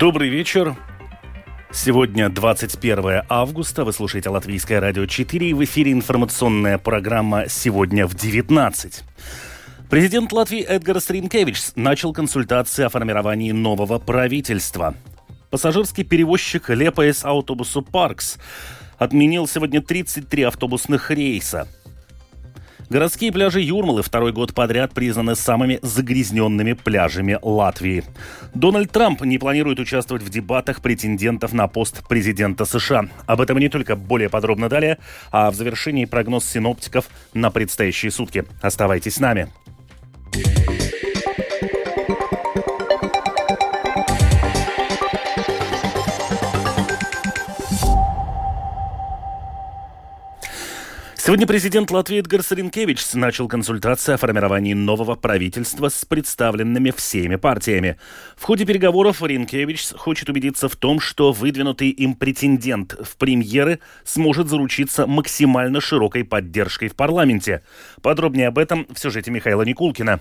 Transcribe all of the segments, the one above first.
Добрый вечер. Сегодня 21 августа. Вы слушаете Латвийское радио 4 и в эфире информационная программа «Сегодня в 19». Президент Латвии Эдгар Сринкевич начал консультации о формировании нового правительства. Пассажирский перевозчик Лепаес Автобусу Паркс отменил сегодня 33 автобусных рейса – Городские пляжи Юрмалы второй год подряд признаны самыми загрязненными пляжами Латвии. Дональд Трамп не планирует участвовать в дебатах претендентов на пост президента США. Об этом не только более подробно далее, а в завершении прогноз синоптиков на предстоящие сутки. Оставайтесь с нами. Сегодня президент Латвии Эдгар Саренкевич начал консультации о формировании нового правительства с представленными всеми партиями. В ходе переговоров Ренкевич хочет убедиться в том, что выдвинутый им претендент в премьеры сможет заручиться максимально широкой поддержкой в парламенте. Подробнее об этом в сюжете Михаила Никулкина.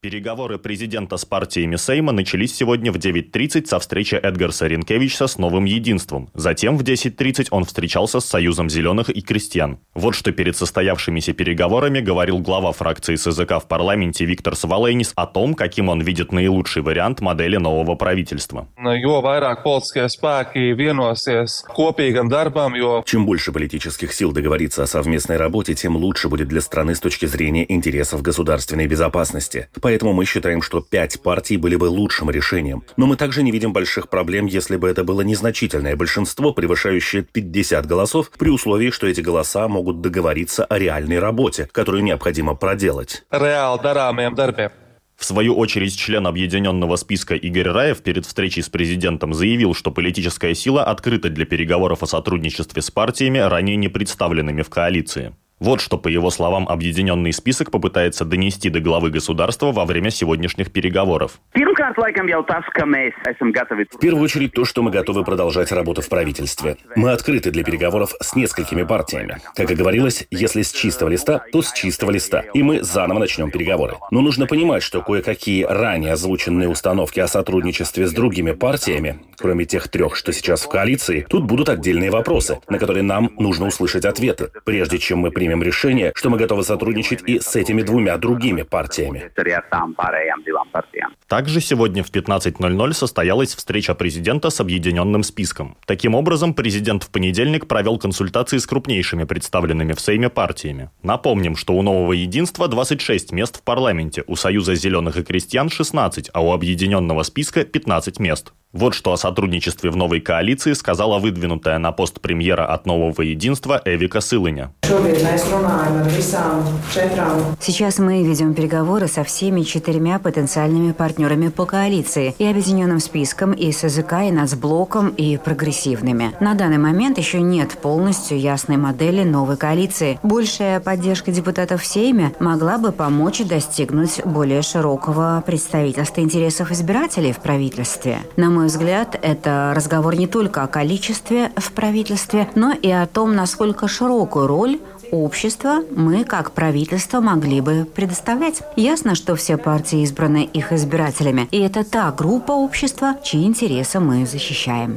Переговоры президента с партиями Сейма начались сегодня в 9.30 со встречи Эдгарса Ренкевича с Новым Единством. Затем в 10.30 он встречался с Союзом Зеленых и Крестьян. Вот что перед состоявшимися переговорами говорил глава фракции СЗК в парламенте Виктор Сваленис о том, каким он видит наилучший вариант модели нового правительства. Чем больше политических сил договориться о совместной работе, тем лучше будет для страны с точки зрения интересов государственной безопасности. Поэтому мы считаем, что пять партий были бы лучшим решением. Но мы также не видим больших проблем, если бы это было незначительное большинство, превышающее 50 голосов, при условии, что эти голоса могут договориться о реальной работе, которую необходимо проделать. В свою очередь, член объединенного списка Игорь Раев перед встречей с президентом заявил, что политическая сила открыта для переговоров о сотрудничестве с партиями, ранее не представленными в коалиции. Вот что, по его словам, объединенный список попытается донести до главы государства во время сегодняшних переговоров. В первую очередь то, что мы готовы продолжать работу в правительстве. Мы открыты для переговоров с несколькими партиями. Как и говорилось, если с чистого листа, то с чистого листа. И мы заново начнем переговоры. Но нужно понимать, что кое-какие ранее озвученные установки о сотрудничестве с другими партиями, кроме тех трех, что сейчас в коалиции, тут будут отдельные вопросы, на которые нам нужно услышать ответы, прежде чем мы примем примем решение, что мы готовы сотрудничать и с этими двумя другими партиями. Также сегодня в 15.00 состоялась встреча президента с объединенным списком. Таким образом, президент в понедельник провел консультации с крупнейшими представленными в Сейме партиями. Напомним, что у Нового Единства 26 мест в парламенте, у Союза зеленых и крестьян 16, а у объединенного списка 15 мест. Вот что о сотрудничестве в новой коалиции сказала выдвинутая на пост премьера от Нового Единства Эвика Сылыня. Сейчас мы ведем переговоры со всеми четырьмя потенциальными партнерами по коалиции и объединенным списком, и СЗК, и нацблоком, и прогрессивными. На данный момент еще нет полностью ясной модели новой коалиции. Большая поддержка депутатов в Сейме могла бы помочь достигнуть более широкого представительства интересов избирателей в правительстве. На мой взгляд, это разговор не только о количестве в правительстве, но и о том, насколько широкую роль общества мы, как правительство, могли бы предоставлять. Ясно, что все партии избраны их избирателями, и это та группа общества, чьи интересы мы защищаем.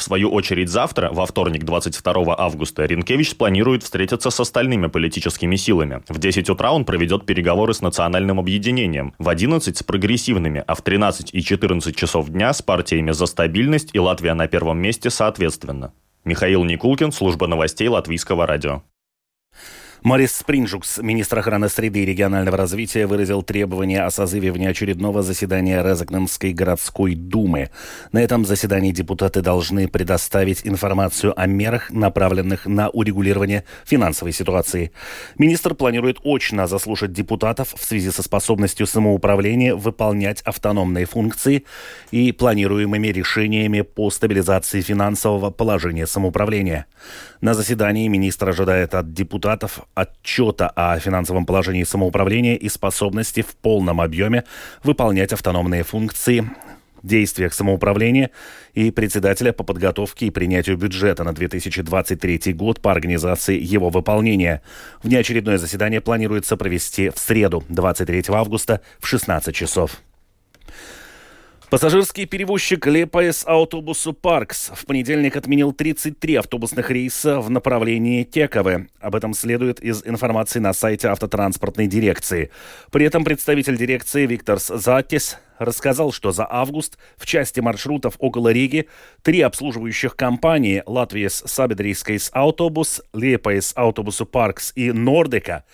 В свою очередь завтра, во вторник 22 августа, Ренкевич планирует встретиться с остальными политическими силами. В 10 утра он проведет переговоры с национальным объединением, в 11 с прогрессивными, а в 13 и 14 часов дня с партиями «За стабильность» и «Латвия на первом месте» соответственно. Михаил Никулкин, служба новостей Латвийского радио. Морис Спринджукс, министр охраны среды и регионального развития, выразил требования о созыве внеочередного заседания Резакненской городской думы. На этом заседании депутаты должны предоставить информацию о мерах, направленных на урегулирование финансовой ситуации. Министр планирует очно заслушать депутатов в связи со способностью самоуправления выполнять автономные функции и планируемыми решениями по стабилизации финансового положения самоуправления. На заседании министр ожидает от депутатов отчета о финансовом положении самоуправления и способности в полном объеме выполнять автономные функции действиях самоуправления и председателя по подготовке и принятию бюджета на 2023 год по организации его выполнения. Внеочередное заседание планируется провести в среду, 23 августа в 16 часов. Пассажирский перевозчик Лепаес Автобусу Паркс в понедельник отменил 33 автобусных рейса в направлении Тековы. Об этом следует из информации на сайте автотранспортной дирекции. При этом представитель дирекции Виктор Затис рассказал, что за август в части маршрутов около Риги три обслуживающих компании Латвиес Сабедрийскайс Автобус, Лепаес Автобусу Паркс и Нордека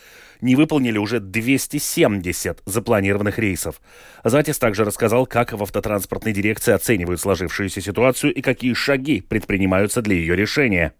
не выполнили уже 270 запланированных рейсов. Затис также рассказал, как в автотранспортной дирекции оценивают сложившуюся ситуацию и какие шаги предпринимаются для ее решения.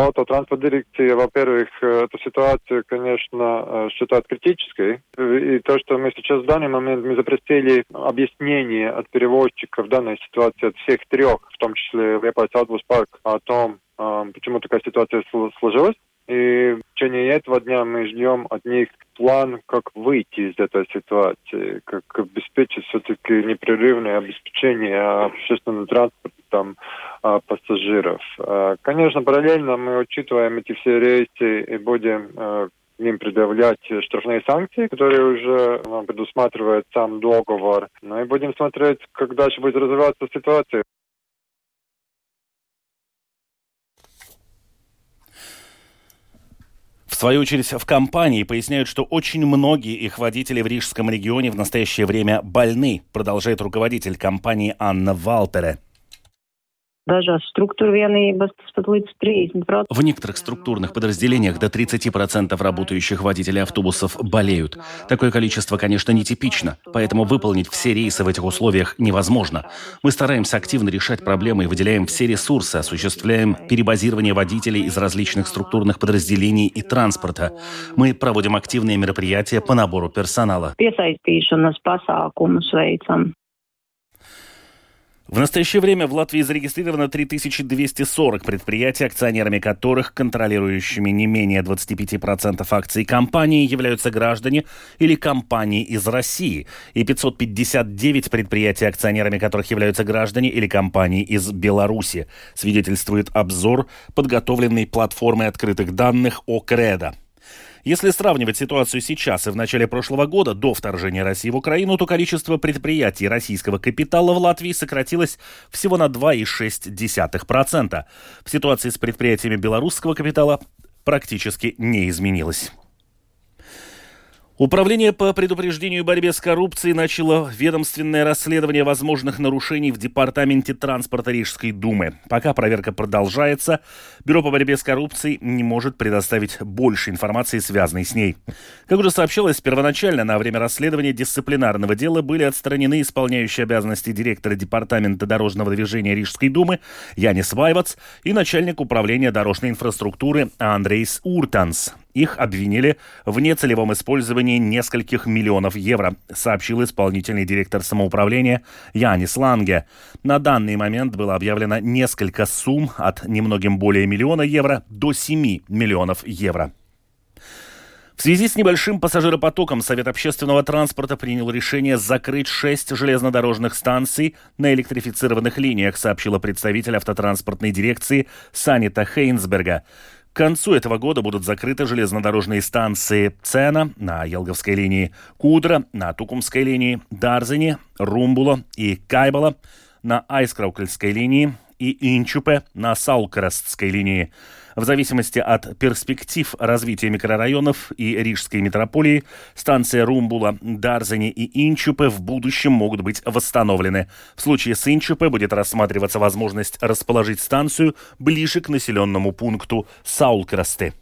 Автотранспортная дирекция, во-первых, эту ситуацию, конечно, считает критической. И то, что мы сейчас в данный момент мы запросили объяснение от перевозчиков данной ситуации, от всех трех, в том числе Liepājas autobusu parks, о том, почему такая ситуация сложилась. И в течение этого дня мы ждем от них план, как выйти из этой ситуации, как обеспечить все-таки непрерывное обеспечение общественного транспорта там, а, пассажиров. А, конечно, параллельно мы учитываем эти все рейсы и будем а, им предъявлять штрафные санкции, которые уже предусматривает сам договор. Ну и будем смотреть, как дальше будет развиваться ситуация. Свою очередь, в компании поясняют, что очень многие их водители в Рижском регионе в настоящее время больны, продолжает руководитель компании Анна Валтере. Dažās структур vienības tas pat līdz 30%. В некоторых структурных подразделениях до 30% работающих водителей автобусов болеют. Такое количество, конечно, нетипично, поэтому выполнить все рейсы в этих условиях невозможно. Мы стараемся активно решать проблемы и выделяем все ресурсы, осуществляем перебазирование водителей из различных структурных подразделений и транспорта. Мы проводим активные мероприятия по набору персонала. В настоящее время в Латвии зарегистрировано 3240 предприятий, акционерами которых, контролирующими не менее 25% акций компании, являются граждане или компании из России, и 559 предприятий, акционерами которых являются граждане или компании из Беларуси, свидетельствует обзор, подготовленный платформой открытых данных ОКРЕДО. Если сравнивать ситуацию сейчас и в начале прошлого года, до вторжения России в Украину, то количество предприятий российского капитала в Латвии сократилось всего на 2,6%. В ситуации с предприятиями белорусского капитала практически не изменилось. Управление по предупреждению и борьбе с коррупцией начало ведомственное расследование возможных нарушений в Департаменте транспорта Рижской Думы. Пока проверка продолжается, Бюро по борьбе с коррупцией не может предоставить больше информации, связанной с ней. Как уже сообщалось, первоначально на время расследования дисциплинарного дела были отстранены исполняющие обязанности директора Департамента дорожного движения Рижской Думы Янис Вайвац и начальник управления дорожной инфраструктуры Андрейс Уртанс. Их обвинили в нецелевом использовании нескольких миллионов евро, сообщил исполнительный директор самоуправления Янис Ланге. На данный момент было объявлено несколько сумм от немногим более миллиона евро до 7 миллионов евро. В связи с небольшим пассажиропотоком Совет общественного транспорта принял решение закрыть шесть железнодорожных станций на электрифицированных линиях, сообщила представитель автотранспортной дирекции Санита Хейнсберга. Концу этого года будут закрыты железнодорожные станции Цена на Елговской линии, Кудра на Тукумской линии, Дарзини, Румбула и Кайбала на Айскраукельской линии и Инчупе на Саукрестской линии. В зависимости от перспектив развития микрорайонов и Рижской метрополии, станция Румбула, Дарзани и Инчупе в будущем могут быть восстановлены. В случае с Инчупе будет рассматриваться возможность расположить станцию ближе к населенному пункту Саулкрасте.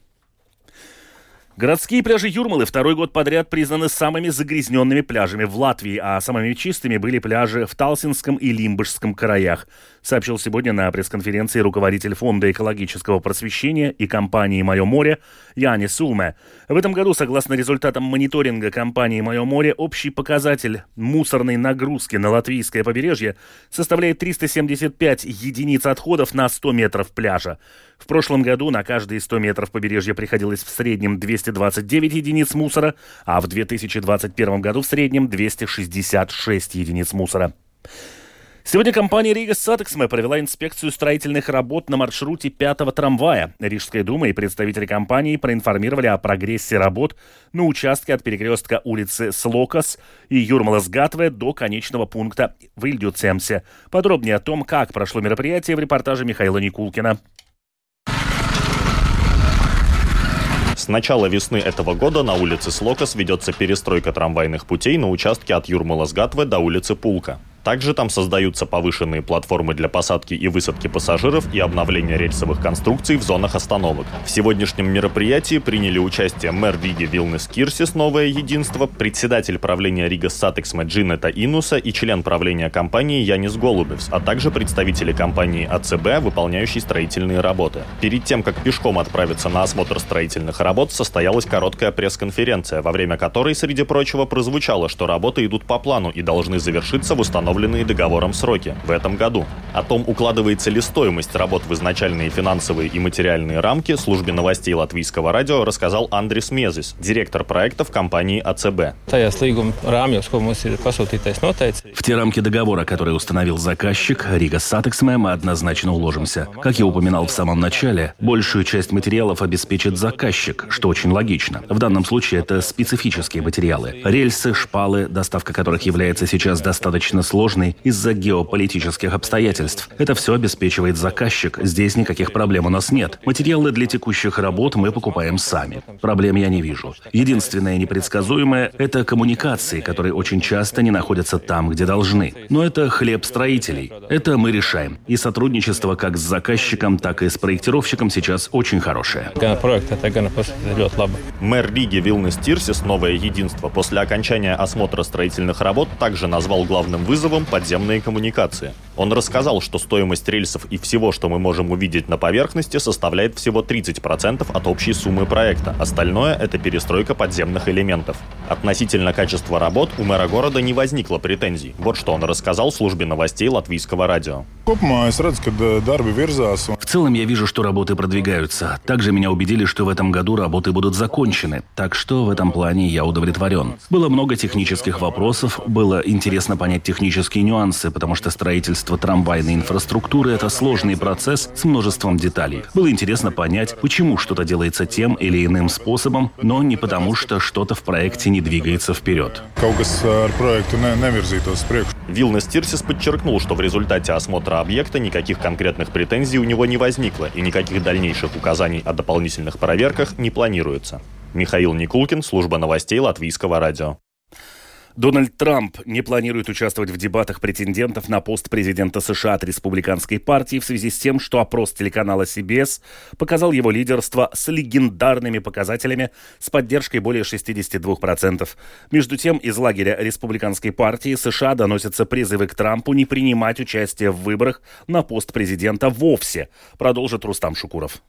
Городские пляжи Юрмалы второй год подряд признаны самыми загрязненными пляжами в Латвии, а самыми чистыми были пляжи в Талсинском и Лимбышском краях, сообщил сегодня на пресс-конференции руководитель Фонда экологического просвещения и компании «Мое море» Яни Сулме. В этом году, согласно результатам мониторинга компании «Мое море», общий показатель мусорной нагрузки на латвийское побережье составляет 375 единиц отходов на 100 метров пляжа. В прошлом году на каждые 100 метров побережья приходилось в среднем 229 единиц мусора, а в 2021 году в среднем 266 единиц мусора. Сегодня компания Rīgas satiksme провела инспекцию строительных работ на маршруте пятого трамвая. Рижская дума и представители компании проинформировали о прогрессе работ на участке от перекрестка улицы Слокас и Юрмалас-Гатве до конечного пункта в Ильгюциемсе. Подробнее о том, как прошло мероприятие в репортаже Михаила Никулкина. С начала весны этого года на улице Слокас ведется перестройка трамвайных путей на участке от Юрмалас-Гатве до улицы Пулка. Также там создаются повышенные платформы для посадки и высадки пассажиров и обновления рельсовых конструкций в зонах остановок. В сегодняшнем мероприятии приняли участие мэр Риги Вилнес Кирсис «Новое единство», председатель правления Рига Сатекс Джинета Инуса и член правления компании Янис Голубевс, а также представители компании АЦБ, выполняющей строительные работы. Перед тем, как пешком отправиться на осмотр строительных работ, состоялась короткая пресс-конференция, во время которой, среди прочего, прозвучало, что работы идут по плану и должны завершиться в установленном установленные договором сроки в этом году. О том, укладывается ли стоимость работ в изначальные финансовые и материальные рамки, службе новостей Латвийского радио рассказал Андрис Мезис, директор проекта в компании ACB. В те рамки договора, которые установил заказчик, Rīgas satiksme, мы однозначно уложимся. Как я упоминал в самом начале, большую часть материалов обеспечит заказчик, что очень логично. В данном случае это специфические материалы. Рельсы, шпалы, доставка которых является сейчас достаточно сложной, сложной из-за геополитических обстоятельств. Это все обеспечивает заказчик. Здесь никаких проблем у нас нет. Материалы для текущих работ мы покупаем сами. Проблем я не вижу. Единственное непредсказуемое – это коммуникации, которые очень часто не находятся там, где должны. Но это хлеб строителей. Это мы решаем. И сотрудничество как с заказчиком, так и с проектировщиком сейчас очень хорошее. Мэр Риги Вилнес Тирсис «Новое единство» после окончания осмотра строительных работ также назвал главным вызовом способом подземные коммуникации. Он рассказал, что стоимость рельсов и всего, что мы можем увидеть на поверхности, составляет всего 30% от общей суммы проекта. Остальное – это перестройка подземных элементов. Относительно качества работ у мэра города не возникло претензий. Вот что он рассказал службе новостей латвийского радио. В целом я вижу, что работы продвигаются. Также меня убедили, что в этом году работы будут закончены. Так что в этом плане я удовлетворен. Было много технических вопросов, было интересно понять технические технические нюансы, потому что строительство трамвайной инфраструктуры – это сложный процесс с множеством деталей. Было интересно понять, почему что-то делается тем или иным способом, но не потому, что что-то в проекте не двигается вперед. Вилнес Тирсис подчеркнул, что в результате осмотра объекта никаких конкретных претензий у него не возникло и никаких дальнейших указаний о дополнительных проверках не планируется. Михаил Никулкин, служба новостей Латвийского радио. Дональд Трамп не планирует участвовать в дебатах претендентов на пост президента США от республиканской партии в связи с тем, что опрос телеканала CBS показал его лидерство с легендарными показателями с поддержкой более 62%. Между тем, из лагеря республиканской партии США доносятся призывы к Трампу не принимать участие в выборах на пост президента вовсе, продолжит Рустам Шукуров.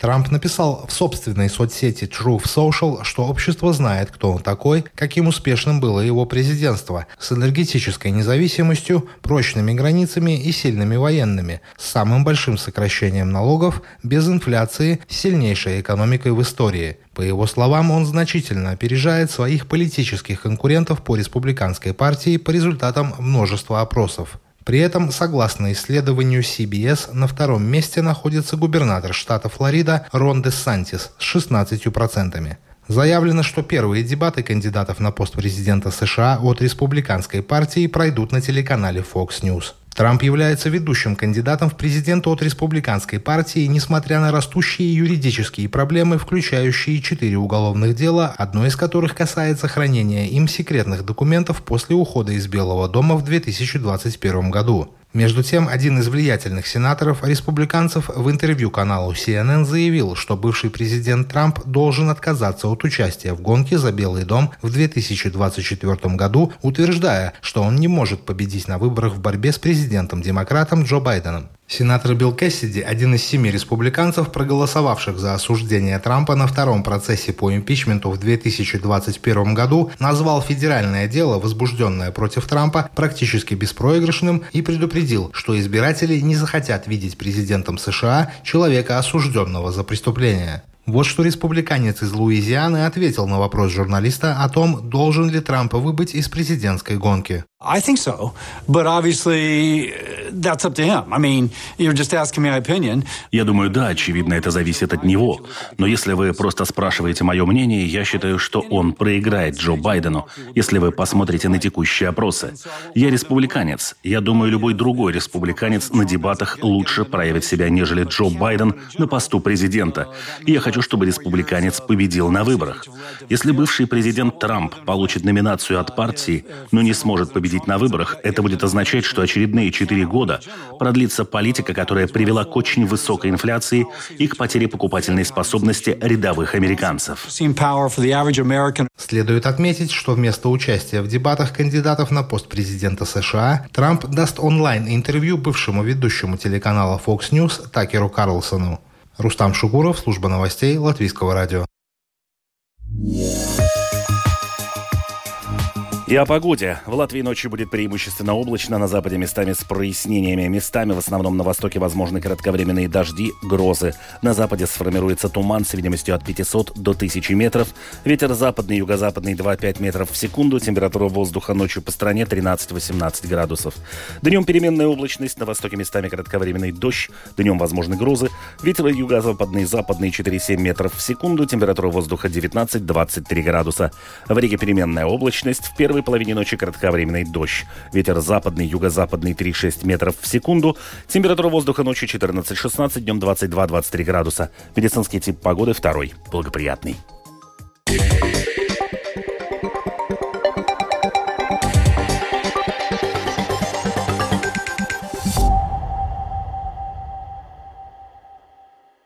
Трамп написал в собственной соцсети Truth Social, что общество знает, кто он такой, каким успешным было его президентство, с энергетической независимостью, прочными границами и сильными военными, с самым большим сокращением налогов, без инфляции, с сильнейшей экономикой в истории. По его словам, он значительно опережает своих политических конкурентов по республиканской партии по результатам множества опросов. При этом, согласно исследованию CBS, на втором месте находится губернатор штата Флорида Рон де Сантис с 16%. Заявлено, что первые дебаты кандидатов на пост президента США от республиканской партии пройдут на телеканале Fox News. Трамп является ведущим кандидатом в президенты от республиканской партии, несмотря на растущие юридические проблемы, включающие четыре уголовных дела, одно из которых касается хранения им секретных документов после ухода из Белого дома в 2021 году. Между тем, один из влиятельных сенаторов республиканцев в интервью каналу CNN заявил, что бывший президент Трамп должен отказаться от участия в гонке за Белый дом в 2024 году, утверждая, что он не может победить на выборах в борьбе с президентом-демократом Джо Байденом. Сенатор Билл Кэссиди, один из семи республиканцев, проголосовавших за осуждение Трампа на втором процессе по импичменту в 2021 году, назвал федеральное дело, возбужденное против Трампа, практически беспроигрышным и предупредил, что избиратели не захотят видеть президентом США человека, осужденного за преступление. Вот что республиканец из Луизианы ответил на вопрос журналиста о том, должен ли Трамп выбыть из президентской гонки. I think so, but obviously that's up to him. I mean, you're just asking me my opinion. Я думаю, да, очевидно, это зависит от него. Но если вы просто спрашиваете мое мнение, я считаю, что он проиграет Джо Байдену, если вы посмотрите на текущие опросы. Я республиканец. Я думаю, любой другой республиканец на дебатах лучше проявит себя, нежели Джо Байден на посту президента. И я хочу, чтобы республиканец победил на выборах. Если бывший президент Трамп получит номинацию от партии, но не сможет победить на выборах, это будет означать, что очередные четыре года продлится политика, которая привела к очень высокой инфляции и к потере покупательной способности рядовых американцев. Следует отметить, что вместо участия в дебатах кандидатов на пост президента США Трамп даст онлайн-интервью бывшему ведущему телеканала Fox News Такеру Карлсону. Рустам Шугуров, служба новостей Латвийского радио. И о погоде. В Латвии ночью будет преимущественно облачно, на западе местами с прояснениями. Местами, в основном на востоке, возможны кратковременные дожди, грозы. На западе сформируется туман с видимостью от 500 до 1000 метров. Ветер западный, юго-западный 2-5 метров в секунду. Температура воздуха ночью по стране 13-18 градусов. Днем переменная облачность, на востоке местами кратковременный дождь. Днем возможны грозы. Ветер юго-западный, западный 4-7 метров в секунду. Температура воздуха 19-23 градуса. В Риге переменная облачность. В первой первой половине ночи кратковременный дождь. Ветер западный, юго-западный 3-6 метров в секунду. Температура воздуха ночью 14-16, днем 22-23 градуса. Медицинский тип погоды второй, благоприятный.